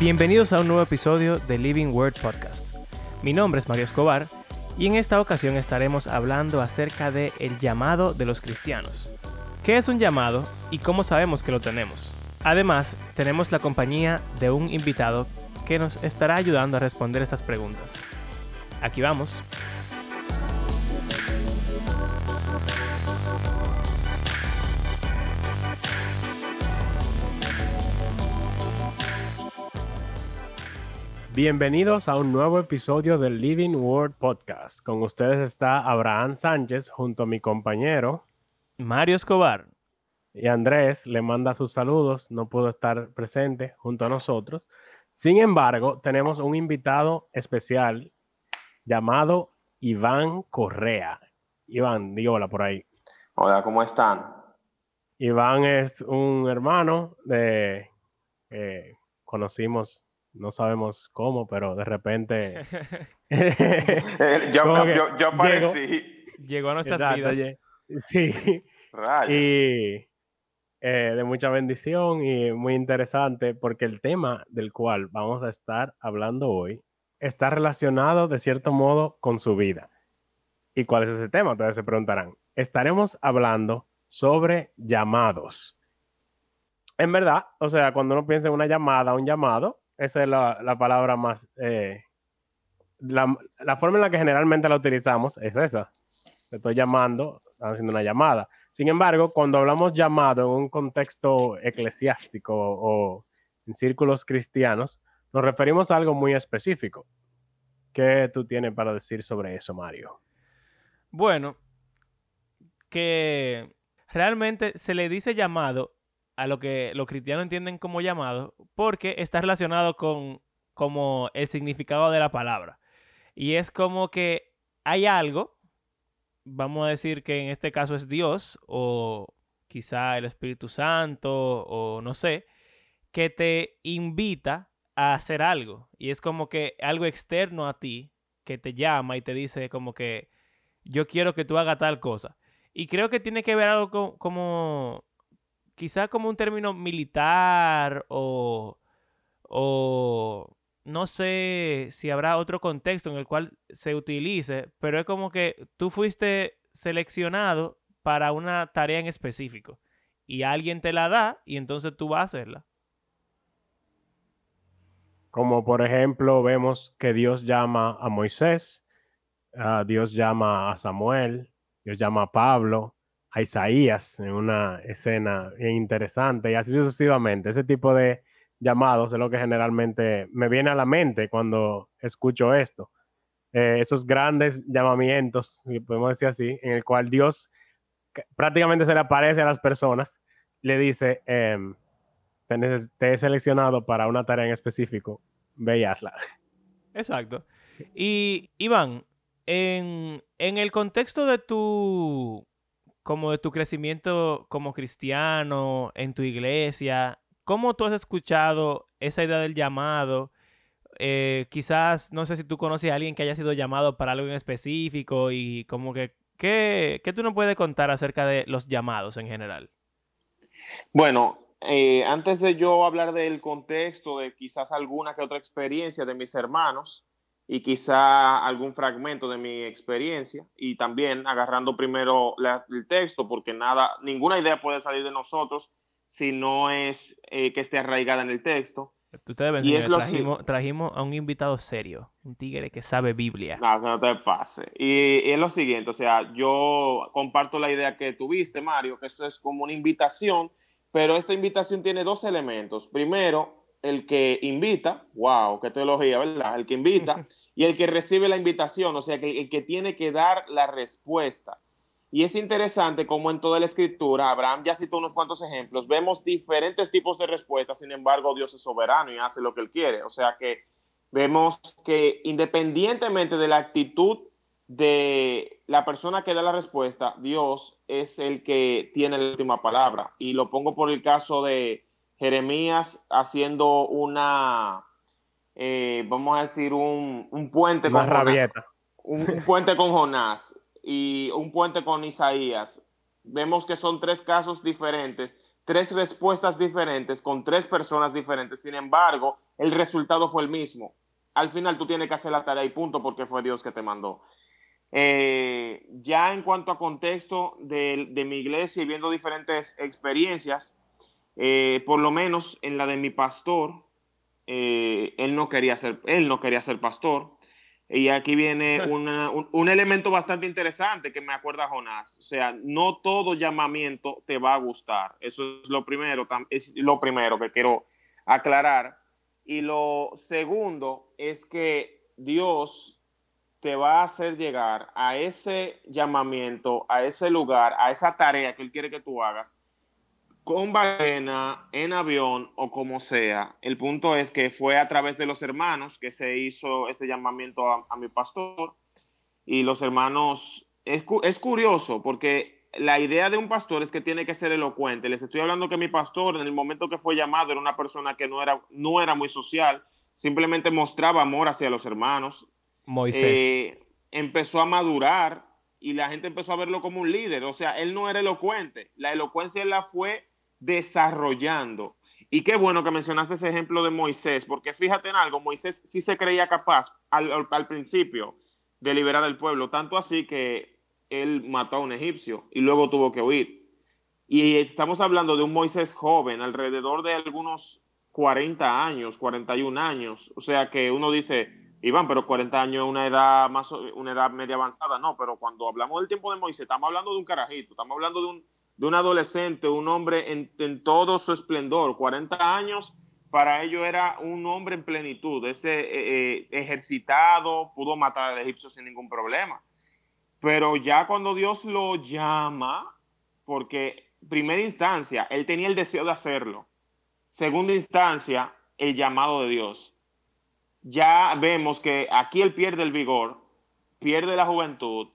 Bienvenidos a un nuevo episodio de Living Word Podcast. Mi nombre es Mario Escobar y en esta ocasión estaremos hablando acerca de el llamado de los cristianos. ¿Qué es un llamado y cómo sabemos que lo tenemos? Además, tenemos la compañía de un invitado que nos estará ayudando a responder estas preguntas. Aquí vamos. Bienvenidos a un nuevo episodio del Living Word Podcast. Con ustedes está Abraham Sánchez junto a mi compañero Mario Escobar. Y Andrés le manda sus saludos, no pudo estar presente junto a nosotros. Sin embargo, tenemos un invitado especial llamado Iván Correa. Iván, digo hola por ahí. Hola, ¿cómo están? Iván es un hermano de... Eh, conocimos no sabemos cómo, pero de repente. Eh, yo, yo, aparecí. Llegó, a nuestras vidas. Sí. Y eh, de mucha bendición y muy interesante, porque el tema del cual vamos a estar hablando hoy está relacionado de cierto modo con su vida. ¿Y cuál es ese tema? Ustedes se preguntarán. Estaremos hablando sobre llamados. En verdad, o sea, cuando uno piensa en una llamada, un llamado, esa es la, palabra más... Eh, la, forma en la que generalmente la utilizamos es esa. Te estoy llamando, haciendo una llamada. Sin embargo, cuando hablamos llamado en un contexto eclesiástico o en círculos cristianos, nos referimos a algo muy específico. ¿Qué tú tienes para decir sobre eso, Mario? Bueno, que realmente se le dice llamado a lo que los cristianos entienden como llamado, porque está relacionado con como el significado de la palabra. Y es como que hay algo, vamos a decir que en este caso es Dios, o quizá el Espíritu Santo, o no sé, que te invita a hacer algo. Y es como que algo externo a ti que te llama y te dice como que yo quiero que tú hagas tal cosa. Y creo que tiene que ver algo como quizá como un término militar o, o no sé si habrá otro contexto en el cual se utilice, pero es como que tú fuiste seleccionado para una tarea en específico y alguien te la da y entonces tú vas a hacerla. Como por ejemplo vemos que Dios llama a Moisés, Dios llama a Samuel, Dios llama a Pablo, a Isaías en una escena bien interesante y así sucesivamente. Ese tipo de llamados es lo que generalmente me viene a la mente cuando escucho esto. Eh, esos grandes llamamientos, si podemos decir así, en el cual Dios prácticamente se le aparece a las personas, le dice, em, te, he seleccionado para una tarea en específico, ve y hazla. Exacto. Y Iván, en, en el contexto de tu como de tu crecimiento como cristiano en tu iglesia, ¿cómo tú has escuchado esa idea del llamado? Eh, quizás, no sé si tú conoces a alguien que haya sido llamado para algo en específico y como que, ¿qué, tú nos puedes contar acerca de los llamados en general? Bueno, eh, antes de yo hablar del contexto, de quizás alguna que otra experiencia de mis hermanos, y quizá algún fragmento de mi experiencia y también agarrando primero el texto porque nada, ninguna idea puede salir de nosotros si no es eh, que esté arraigada en el texto. Ustedes y trajimos, trajimos, a un invitado serio, un tigre que sabe Biblia. No, no te pase. Y, y, es lo siguiente, o sea, yo comparto la idea que tuviste, Mario, que eso es como una invitación, pero esta invitación tiene dos elementos. Primero, el que invita, wow, qué teología, ¿verdad? El que invita y el que recibe la invitación, o sea, que el que tiene que dar la respuesta. Y es interesante como en toda la escritura, Abraham ya citó unos cuantos ejemplos, vemos diferentes tipos de respuestas, sin embargo Dios es soberano y hace lo que él quiere. O sea que vemos que independientemente de la actitud de la persona que da la respuesta, Dios es el que tiene la última palabra. Y lo pongo por el caso de, Jeremías haciendo una, eh, vamos a decir, un, puente con Jonás, un, puente con Jonás y un puente con Isaías. Vemos que son tres casos diferentes, tres respuestas diferentes con tres personas diferentes. Sin embargo, el resultado fue el mismo. Al final tú tienes que hacer la tarea y punto porque fue Dios que te mandó. Eh, ya en cuanto a contexto de, mi iglesia y viendo diferentes experiencias, eh, por lo menos en la de mi pastor, eh, él, no quería ser, él no quería ser pastor. Y aquí viene un, elemento bastante interesante que me acuerda Jonás. O sea, no todo llamamiento te va a gustar. Eso es lo primero, es lo primero que quiero aclarar. Y lo segundo es que Dios te va a hacer llegar a ese llamamiento, a ese lugar, a esa tarea que Él quiere que tú hagas, con ballena, en avión o como sea. El punto es que fue a través de los hermanos que se hizo este llamamiento a, mi pastor. Y los hermanos, es, es, curioso porque la idea de un pastor es que tiene que ser elocuente. Les estoy hablando que mi pastor en el momento que fue llamado era una persona que no era, no era muy social, simplemente mostraba amor hacia los hermanos. Moisés. Eh, empezó a madurar y la gente empezó a verlo como un líder. O sea, él no era elocuente. La elocuencia la fue desarrollando. Y qué bueno que mencionaste ese ejemplo de Moisés, porque fíjate en algo, Moisés sí se creía capaz al, principio de liberar al pueblo, tanto así que él mató a un egipcio y luego tuvo que huir. Y estamos hablando de un Moisés joven, alrededor de algunos 40 años, 41 años. O sea que uno dice, Iván, pero 40 años es una edad más, una edad media avanzada. No, pero cuando hablamos del tiempo de Moisés, estamos hablando de un carajito, estamos hablando de un, de un adolescente, un hombre en, todo su esplendor, 40 años, para ello era un hombre en plenitud, ese eh, eh, ejercitado, pudo matar al egipcio sin ningún problema. Pero ya cuando Dios lo llama, porque primera instancia, él tenía el deseo de hacerlo. Segunda instancia, el llamado de Dios. Ya vemos que aquí él pierde el vigor, pierde la juventud,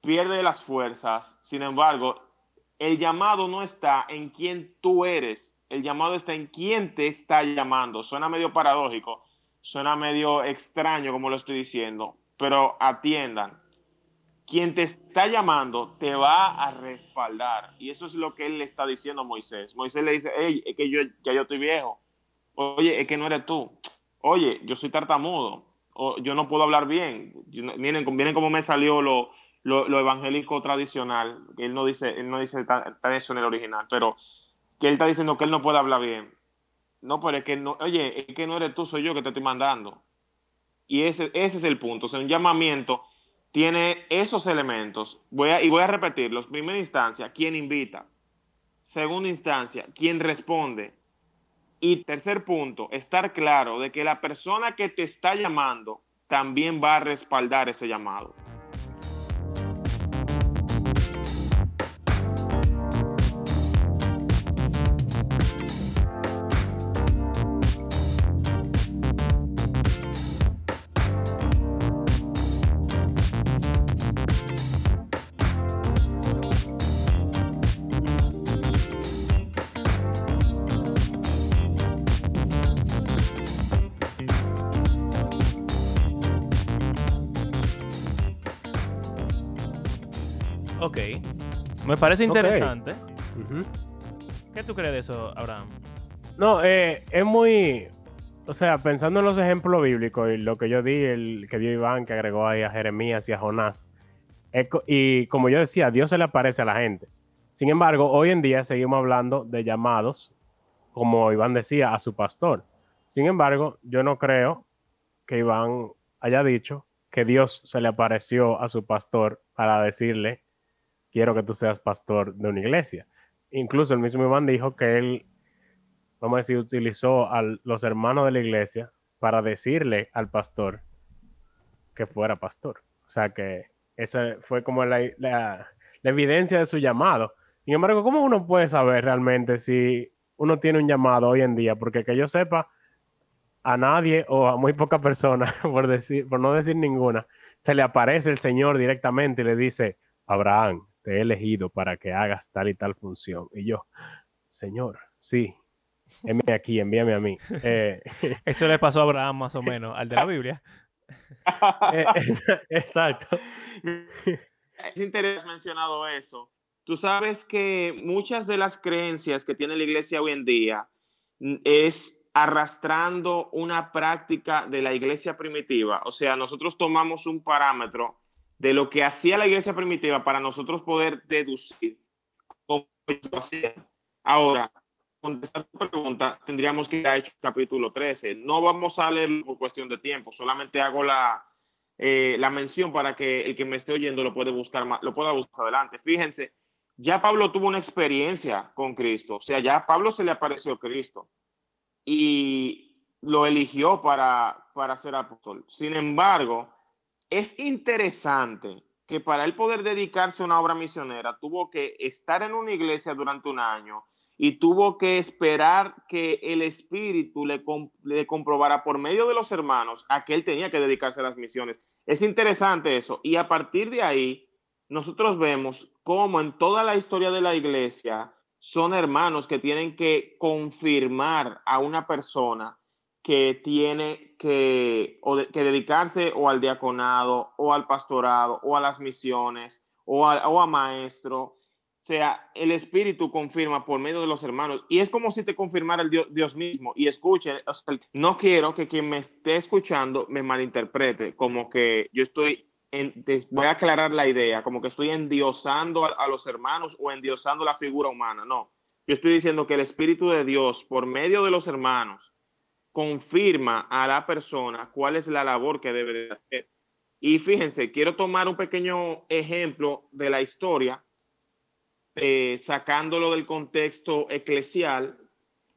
pierde las fuerzas. Sin embargo, el llamado no está en quién tú eres, el llamado está en quién te está llamando. Suena medio paradójico, suena medio extraño como lo estoy diciendo, pero atiendan. Quien te está llamando te va a respaldar. Y eso es lo que él le está diciendo a Moisés. Moisés le dice, hey, es que yo ya yo estoy viejo. Oye, es que no eres tú. Oye, yo soy tartamudo. O yo no puedo hablar bien. Miren, miren cómo me salió lo, lo, evangélico tradicional, él no dice, él no dice eso en el original, pero que él está diciendo que él no puede hablar bien. No, pero es que no, oye, es que no eres tú, soy yo que te estoy mandando. Y ese, ese es el punto. O sea, un llamamiento tiene esos elementos. Voy a, y voy a. Primera instancia, ¿quién invita? Segunda instancia, ¿quién responde? Y tercer punto, estar claro de que la persona que te está llamando también va a respaldar ese llamado. Me parece interesante. ¿Qué tú crees de eso, Abraham? No, eh, es muy. O sea, pensando en los ejemplos bíblicos y lo que yo di, el que dio Iván, que agregó ahí a Jeremías y a Jonás. y como yo decía, Dios se le aparece a la gente. Sin embargo, hoy en día seguimos hablando de llamados, como Iván decía, a su pastor. Sin embargo, yo no creo que Iván haya dicho que Dios se le apareció a su pastor para decirle quiero que tú seas pastor de una iglesia. Incluso el mismo Iván dijo que él, vamos a decir, utilizó a los hermanos de la iglesia para decirle al pastor que fuera pastor. O sea que esa fue como la, evidencia de su llamado. Sin embargo, ¿cómo uno puede saber realmente si uno tiene un llamado hoy en día? Porque que yo sepa, a nadie o a muy pocas personas, por, decir, por no decir ninguna, se le aparece el Señor directamente y le dice, Abraham, te he elegido para que hagas tal y tal función. Y yo, Señor, sí, envíame aquí, envíame a mí. Eh, Eso le pasó a Abraham más o menos, al de la Biblia. Eh, exacto. Es interesante mencionado eso, tú sabes que muchas de las creencias que tiene la iglesia hoy en día es arrastrando una práctica de la iglesia primitiva. O sea, nosotros tomamos un parámetro de lo que hacía la iglesia primitiva para nosotros poder deducir cómo lo hacía. Ahora, contestar tu pregunta, tendríamos que a Hechos capítulo 13. No vamos a leer por cuestión de tiempo, solamente hago la, eh, la mención para que el que me esté oyendo lo, puede buscar más, lo pueda buscar adelante. Fíjense, ya Pablo tuvo una experiencia con Cristo, o sea, ya Pablo se le apareció Cristo y lo eligió para, para ser apóstol. Sin embargo, es interesante que para él poder dedicarse a una obra misionera tuvo que estar en una iglesia durante un año y tuvo que esperar que el Espíritu le, le, comprobara por medio de los hermanos a que él tenía que dedicarse a las misiones. Es interesante eso. Y a partir de ahí, nosotros vemos cómo en toda la historia de la iglesia son hermanos que tienen que confirmar a una persona que tiene que, que dedicarse o al diaconado o al pastorado o a las misiones o a, o a maestro. O sea, el Espíritu confirma por medio de los hermanos. Y es como si te confirmara el Dios, Dios mismo. Y escuchen, no quiero que quien me esté escuchando me malinterprete como que yo estoy voy a aclarar la idea, como que estoy endiosando a, los hermanos o endiosando la figura humana. No, yo estoy diciendo que el Espíritu de Dios, por medio de los hermanos, confirma a la persona cuál es la labor que debe hacer. Y fíjense, quiero tomar un pequeño ejemplo de la historia, eh, sacándolo del contexto eclesial.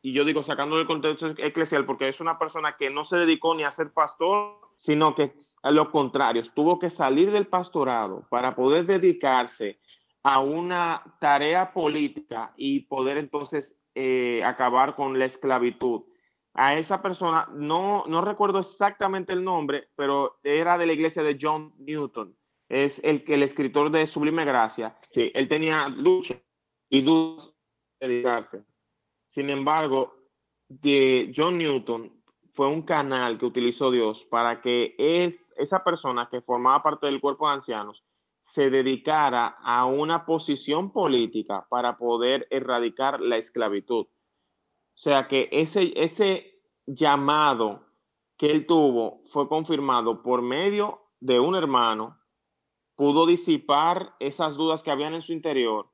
Y yo digo sacándolo del contexto eclesial porque es una persona que no se dedicó ni a ser pastor, sino que a lo contrario, tuvo que salir del pastorado para poder dedicarse a una tarea política y poder entonces eh, acabar con la esclavitud. A esa persona, no, no recuerdo exactamente el nombre, pero era de la iglesia de John Newton. Es el, el escritor de Sublime Gracia. Sí, él tenía lucha y duda de dedicarse. Sin embargo, de John Newton fue un canal que utilizó Dios para que esa persona que formaba parte del cuerpo de ancianos se dedicara a una posición política para poder erradicar la esclavitud. O sea que ese, ese llamado que él tuvo fue confirmado por medio de un hermano, pudo disipar esas dudas que habían en su interior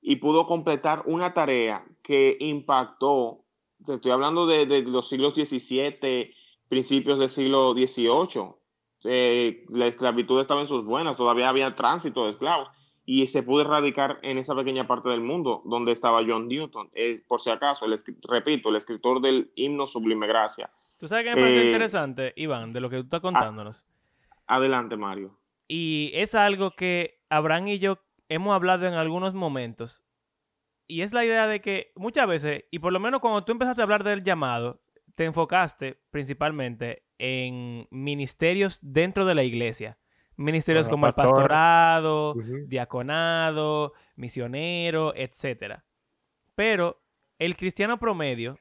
y pudo completar una tarea que impactó, estoy hablando de, de los siglos XVII, principios del siglo XVIII, eh, la esclavitud estaba en sus buenas, todavía había tránsito de esclavos y se pudo erradicar en esa pequeña parte del mundo donde estaba John Newton. Es, por si acaso, el, repito, el escritor del himno Sublime Gracia. ¿Tú sabes qué me parece eh, interesante, Iván, de lo que tú estás contándonos? adelante, Mario. Y es algo que Abraham y yo hemos hablado en algunos momentos. Y es la idea de que muchas veces, y por lo menos cuando tú empezaste a hablar del llamado, te enfocaste principalmente en ministerios dentro de la iglesia. Ministerios como el pastorado, diaconado, misionero, etc. Pero el cristiano promedio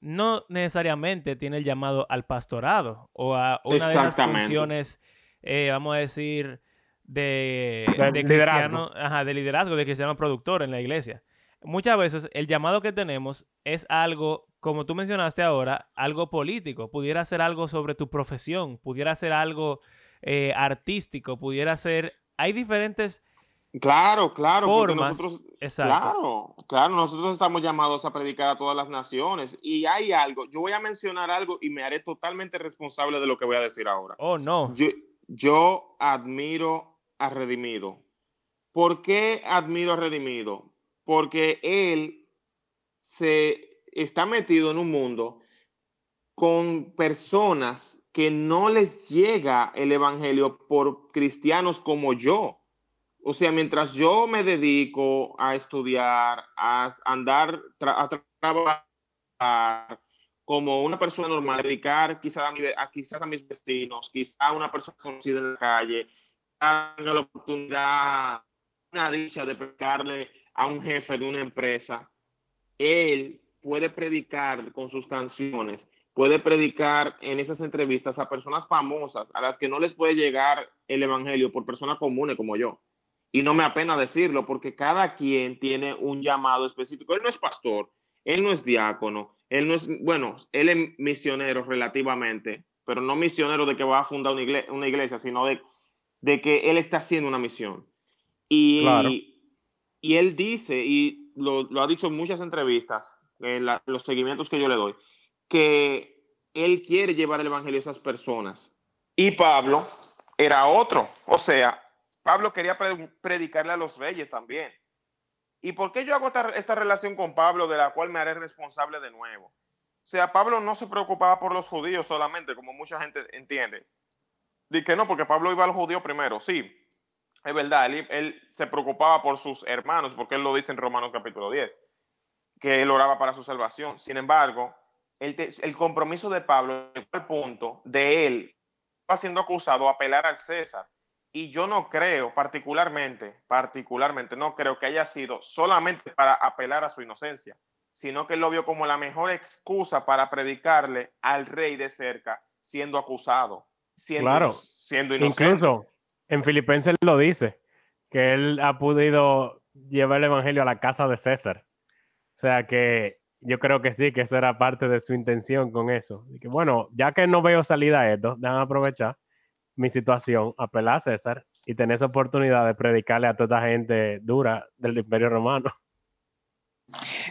no necesariamente tiene el llamado al pastorado o a una de las funciones, eh, vamos a decir, de, de, liderazgo. de liderazgo, de cristiano productor en la iglesia. Muchas veces el llamado que tenemos es algo como tú mencionaste ahora, algo político, pudiera ser algo sobre tu profesión, pudiera ser algo eh, artístico, pudiera ser... Hay diferentes... Claro, claro, formas. nosotros, claro, claro, nosotros estamos llamados a predicar a todas las naciones y hay algo, yo voy a mencionar algo y me haré totalmente responsable de lo que voy a decir ahora. Oh, no. Yo, yo admiro a Redimido. ¿Por qué admiro a Redimido? Porque él se está metido en un mundo con personas que no les llega el Evangelio por cristianos como yo. O sea, mientras yo me dedico a estudiar, a andar, a trabajar como una persona normal, dedicar quizás a, quizás a mis vecinos, quizás a una persona conocida en la calle, tenga la oportunidad, una dicha de predicarle a un jefe de una empresa, él puede predicar con sus canciones, puede predicar en esas entrevistas a personas famosas, a las que no les puede llegar el Evangelio por personas comunes como yo. Y no me apena decirlo porque cada quien tiene un llamado específico. Él no es pastor, él no es diácono, él no es, bueno, él es misionero relativamente, pero no misionero de que va a fundar una iglesia, una iglesia sino de, de, que él está haciendo una misión. Y, y él dice, y lo, lo, ha dicho en muchas entrevistas, en los seguimientos que yo le doy, que él quiere llevar el evangelio a esas personas. Y Pablo era otro. O sea, Pablo quería predicarle a los reyes también. ¿Y por qué yo hago esta, relación con Pablo de la cual me haré responsable de nuevo? O sea, Pablo no se preocupaba por los judíos solamente, como mucha gente entiende. Dice que no, porque Pablo iba a los judíos primero. Sí, es verdad, él, se preocupaba por sus hermanos, porque él lo dice en Romanos capítulo 10, que él oraba para su salvación. Sin embargo, el, el compromiso de Pablo, el punto de él, va siendo acusado a apelar al César. Y yo no creo, particularmente, particularmente, no creo que haya sido solamente para apelar a su inocencia, sino que él lo vio como la mejor excusa para predicarle al rey de cerca, siendo acusado, siendo, claro. siendo inocente. Incluso en Filipenses lo dice, que él ha podido llevar el evangelio a la casa de César. O sea que yo creo que sí, que eso era parte de su intención con eso. Que bueno, ya que no veo salida a esto, déjame aprovechar mi situación, apelar a César y tener esa oportunidad de predicarle a toda esta gente dura del Imperio Romano.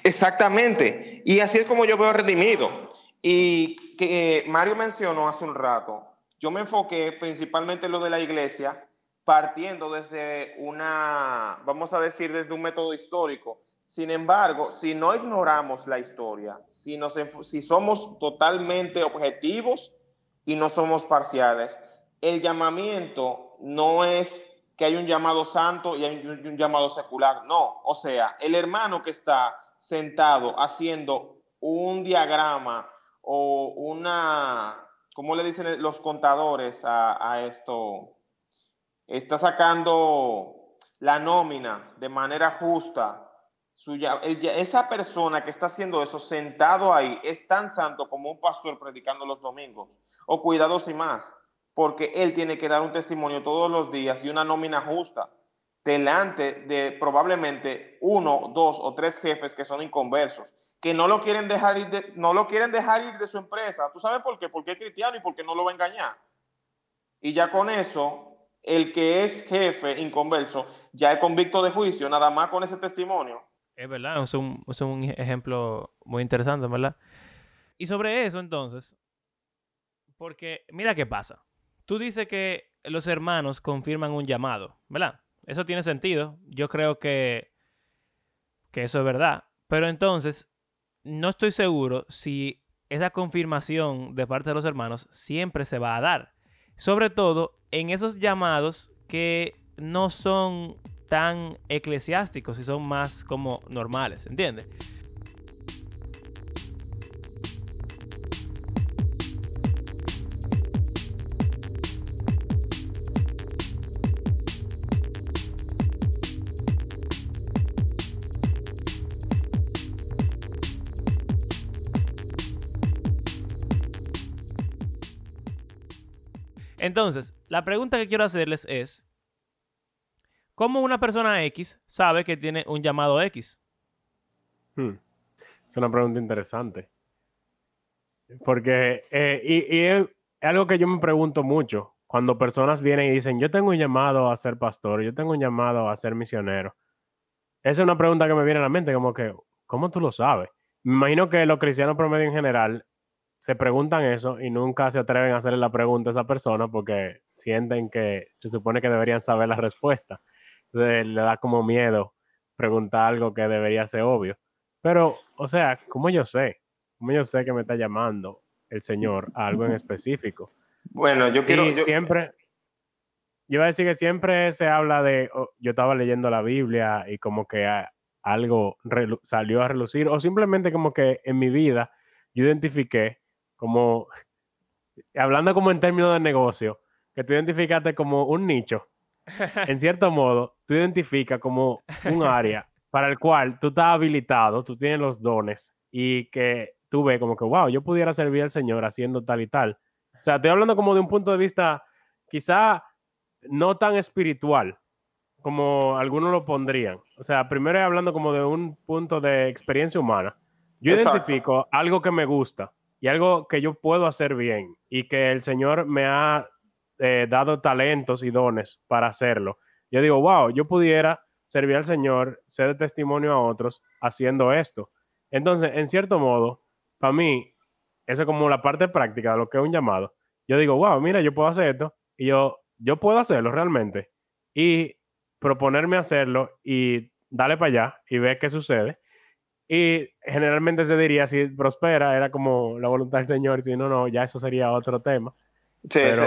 Exactamente. Y así es como yo veo redimido. Y que eh, Mario mencionó hace un rato, yo me enfoqué principalmente en lo de la iglesia, partiendo desde una, vamos a decir, desde un método histórico. Sin embargo, si no ignoramos la historia, si, nos, si somos totalmente objetivos y no somos parciales, el llamamiento no es que hay un llamado santo y hay un, llamado secular. No, o sea, el hermano que está sentado haciendo un diagrama o una, ¿cómo le dicen los contadores a, esto? Está sacando la nómina de manera justa. Esa persona que está haciendo eso sentado ahí es tan santo como un pastor predicando los domingos. O cuidados y más porque él tiene que dar un testimonio todos los días y una nómina justa delante de probablemente uno, dos o tres jefes que son inconversos, que no lo quieren dejar ir de, no lo quieren dejar ir de su empresa. ¿Tú sabes por qué? Porque es cristiano y porque no lo va a engañar. Y ya con eso, el que es jefe inconverso ya es convicto de juicio, nada más con ese testimonio. Es verdad, es un, es un ejemplo muy interesante, ¿verdad? Y sobre eso, entonces, porque mira qué pasa. Tú dices que los hermanos confirman un llamado, ¿verdad? Eso tiene sentido. Yo creo que, que eso es verdad. Pero entonces, no estoy seguro si esa confirmación de parte de los hermanos siempre se va a dar. Sobre todo en esos llamados que no son tan eclesiásticos y son más como normales, ¿entiendes? Entonces, la pregunta que quiero hacerles es, ¿cómo una persona X sabe que tiene un llamado X? Hmm. Es una pregunta interesante. Porque, eh, y, es algo que yo me pregunto mucho cuando personas vienen y dicen, yo tengo un llamado a ser pastor, yo tengo un llamado a ser misionero. Esa es una pregunta que me viene a la mente, como que, ¿cómo tú lo sabes? Me imagino que los cristianos promedio en general se preguntan eso y nunca se atreven a hacerle la pregunta a esa persona porque sienten que se supone que deberían saber la respuesta. Entonces le da como miedo preguntar algo que debería ser obvio. Pero, o sea, ¿cómo yo sé? ¿Cómo yo sé que me está llamando el Señor a algo en específico? Bueno, yo quiero... Yo... Siempre... Yo iba a decir que siempre se habla de... Oh, yo estaba leyendo la Biblia y como que algo salió a relucir o simplemente como que en mi vida yo identifiqué como, hablando como en términos de negocio, que tú identificaste como un nicho, en cierto modo, tú identificas como un área para el cual tú estás habilitado, tú tienes los dones y que tú ves como que, wow, yo pudiera servir al Señor haciendo tal y tal. O sea, estoy hablando como de un punto de vista quizá no tan espiritual, como algunos lo pondrían. O sea, primero hablando como de un punto de experiencia humana. Yo identifico algo que me gusta y algo que yo puedo hacer bien y que el Señor me ha eh, dado talentos y dones para hacerlo. Yo digo, wow, yo pudiera servir al Señor, ser de testimonio a otros haciendo esto. Entonces, en cierto modo, para mí, eso es como la parte práctica de lo que es un llamado. Yo digo, wow, mira, yo puedo hacer esto y yo, yo puedo hacerlo realmente. Y proponerme hacerlo y darle para allá y ver qué sucede. Y generalmente se diría, si prospera, era como la voluntad del Señor, si no, no, ya eso sería otro tema. Sí, es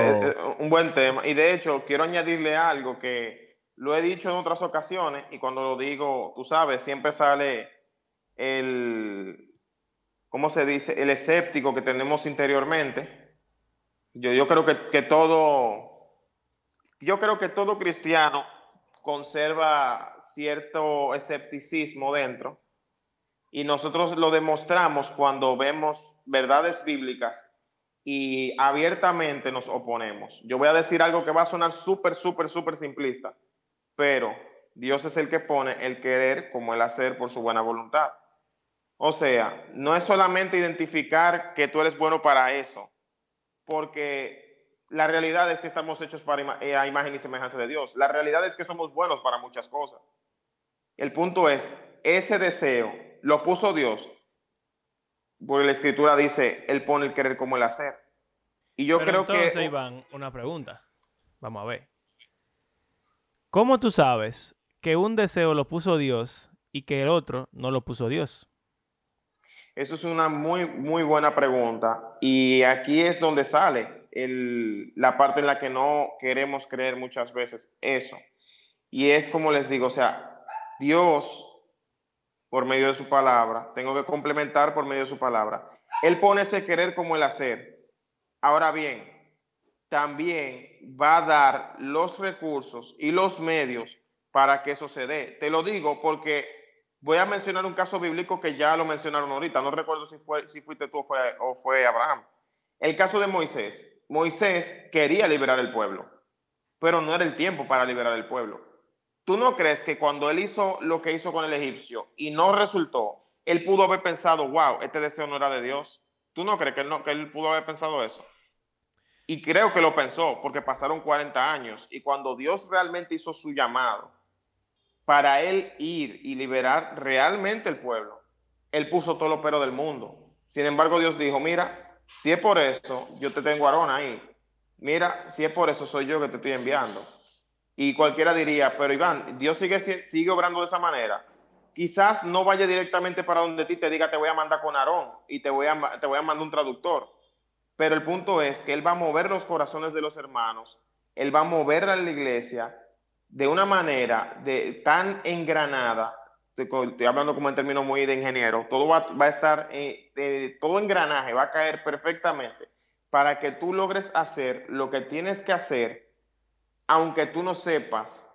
un buen tema. Y de hecho, quiero añadirle algo que lo he dicho en otras ocasiones y cuando lo digo, tú sabes, siempre sale el, ¿cómo se dice? El escéptico que tenemos interiormente. Yo, yo creo que, que todo, yo creo que todo cristiano conserva cierto escepticismo dentro y nosotros lo demostramos cuando vemos verdades bíblicas y abiertamente nos oponemos. Yo voy a decir algo que va a sonar súper, súper, súper simplista, pero Dios es el que pone el querer como el hacer por su buena voluntad. O sea, no es solamente identificar que tú eres bueno para eso, porque la realidad es que estamos hechos para eh, imagen y semejanza de Dios. La realidad es que somos buenos para muchas cosas. El punto es, ese deseo lo puso Dios, porque la escritura dice, Él pone el querer como el hacer. Y yo creo entonces, que... Iván, una pregunta. Vamos a ver. ¿Cómo tú sabes que un deseo lo puso Dios y que el otro no lo puso Dios? Eso es una muy, muy buena pregunta. Y aquí es donde sale la parte en la que no queremos creer muchas veces eso. Y es como les digo, o sea, Dios por medio de su palabra, tengo que complementar por medio de su palabra. Él pone ese querer como el hacer. Ahora bien, también va a dar los recursos y los medios para que eso se dé. Te lo digo porque voy a mencionar un caso bíblico que ya lo mencionaron ahorita. No recuerdo si, fue, si fuiste tú o fue, o fue Abraham. El caso de Moisés. Moisés quería liberar el pueblo, pero no era el tiempo para liberar el pueblo. ¿Tú no crees que cuando él hizo lo que hizo con el egipcio y no resultó, él pudo haber pensado, wow, este deseo no era de Dios? ¿Tú no crees que él, no, él pudo haber pensado eso? Y creo que lo pensó porque pasaron 40 años y cuando Dios realmente hizo su llamado para él ir y liberar realmente el pueblo, él puso todo lo pero del mundo. Sin embargo, Dios dijo, mira, si es por eso, yo te tengo a Aarón ahí. Mira, si es por eso, soy yo que te estoy enviando. Y cualquiera diría, pero Iván, Dios sigue, sigue obrando de esa manera. Quizás no vaya directamente para donde ti te diga, te voy a mandar con Aarón y te voy, a, mandar un traductor. Pero el punto es que Él va a mover los corazones de los hermanos, Él va a mover a la iglesia de una manera de, tan engranada, estoy hablando como en términos muy de ingeniero, todo va, a estar, eh, todo engranaje va a caer perfectamente para que tú logres hacer lo que tienes que hacer aunque tú no sepas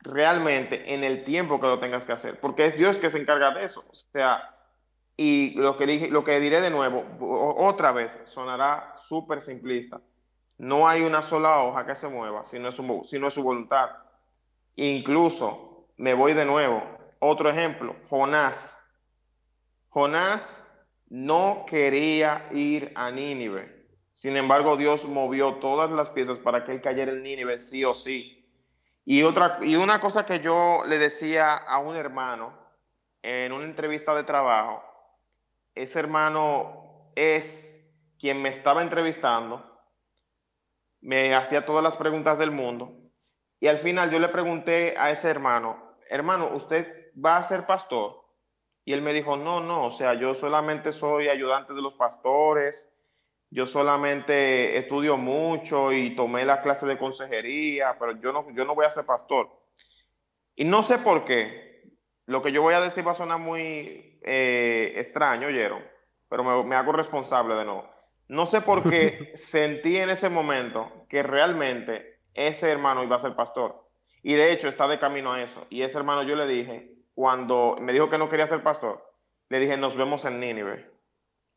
realmente en el tiempo que lo tengas que hacer, porque es Dios que se encarga de eso. O sea, y lo que, lo que diré de nuevo, otra vez, sonará súper simplista. No hay una sola hoja que se mueva si no es su, es su voluntad. Incluso, me voy de nuevo, otro ejemplo, Jonás. Jonás no quería ir a Nínive. Sin embargo, Dios movió todas las piezas para que él cayera en Nínive sí o sí. Y, otra, y una cosa que yo le decía a un hermano en una entrevista de trabajo, ese hermano es quien me estaba entrevistando, me hacía todas las preguntas del mundo y al final yo le pregunté a ese hermano, hermano, ¿usted va a ser pastor? Y él me dijo, no, no, o sea, yo solamente soy ayudante de los pastores yo solamente estudio mucho y tomé la clase de consejería, pero yo no, yo no voy a ser pastor. Y no sé por qué. Lo que yo voy a decir va a sonar muy eh, extraño, oyeron, pero me, me, hago responsable de nuevo. No sé por qué sentí en ese momento que realmente ese hermano iba a ser pastor. Y de hecho está de camino a eso. Y ese hermano yo le dije, cuando me dijo que no quería ser pastor, le dije, nos vemos en Nínive.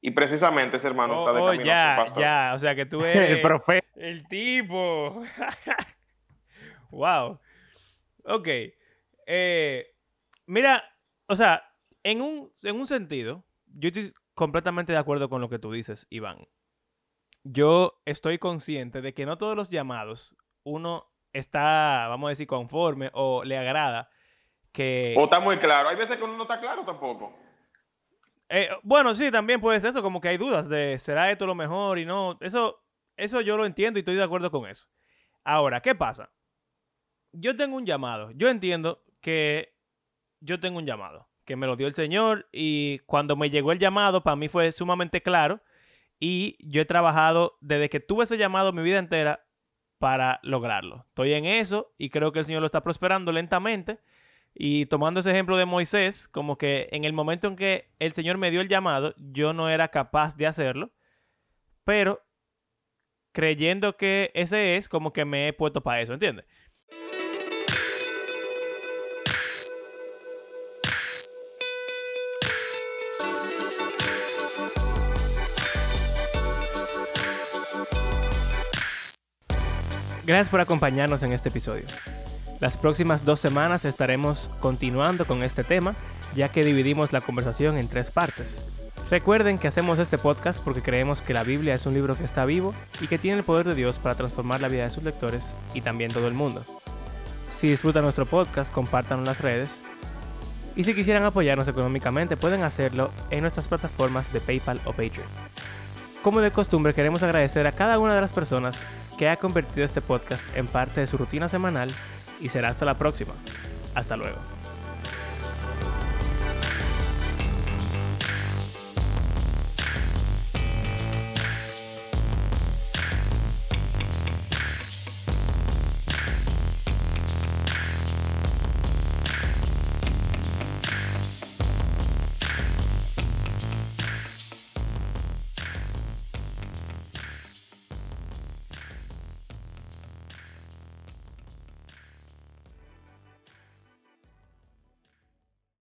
Y precisamente ese hermano está de oh, camino ya, pastor. Ya, o sea que tú eres el profeta. El tipo. wow. Ok. Eh, mira, o sea, en un, en un sentido, yo estoy completamente de acuerdo con lo que tú dices, Iván. Yo estoy consciente de que no todos los llamados uno está, vamos a decir, conforme o le agrada que... O está muy claro. Hay veces que uno no está claro tampoco. Eh, bueno, sí, también puede ser eso, como que hay dudas de será esto lo mejor y no. Eso, eso yo lo entiendo y estoy de acuerdo con eso. Ahora, ¿qué pasa? Yo tengo un llamado. Yo entiendo que yo tengo un llamado, que me lo dio el Señor y cuando me llegó el llamado, para mí fue sumamente claro y yo he trabajado desde que tuve ese llamado mi vida entera para lograrlo. Estoy en eso y creo que el Señor lo está prosperando lentamente y tomando ese ejemplo de Moisés, como que en el momento en que el Señor me dio el llamado, yo no era capaz de hacerlo, pero creyendo que ese es, como que me he puesto para eso, ¿entiendes? Gracias por acompañarnos en este episodio. Las próximas dos semanas estaremos continuando con este tema, ya que dividimos la conversación en tres partes. Recuerden que hacemos este podcast porque creemos que la Biblia es un libro que está vivo y que tiene el poder de Dios para transformar la vida de sus lectores y también todo el mundo. Si disfrutan nuestro podcast, compártanlo en las redes. Y si quisieran apoyarnos económicamente, pueden hacerlo en nuestras plataformas de PayPal o Patreon. Como de costumbre, queremos agradecer a cada una de las personas que ha convertido este podcast en parte de su rutina semanal y será hasta la próxima. Hasta luego.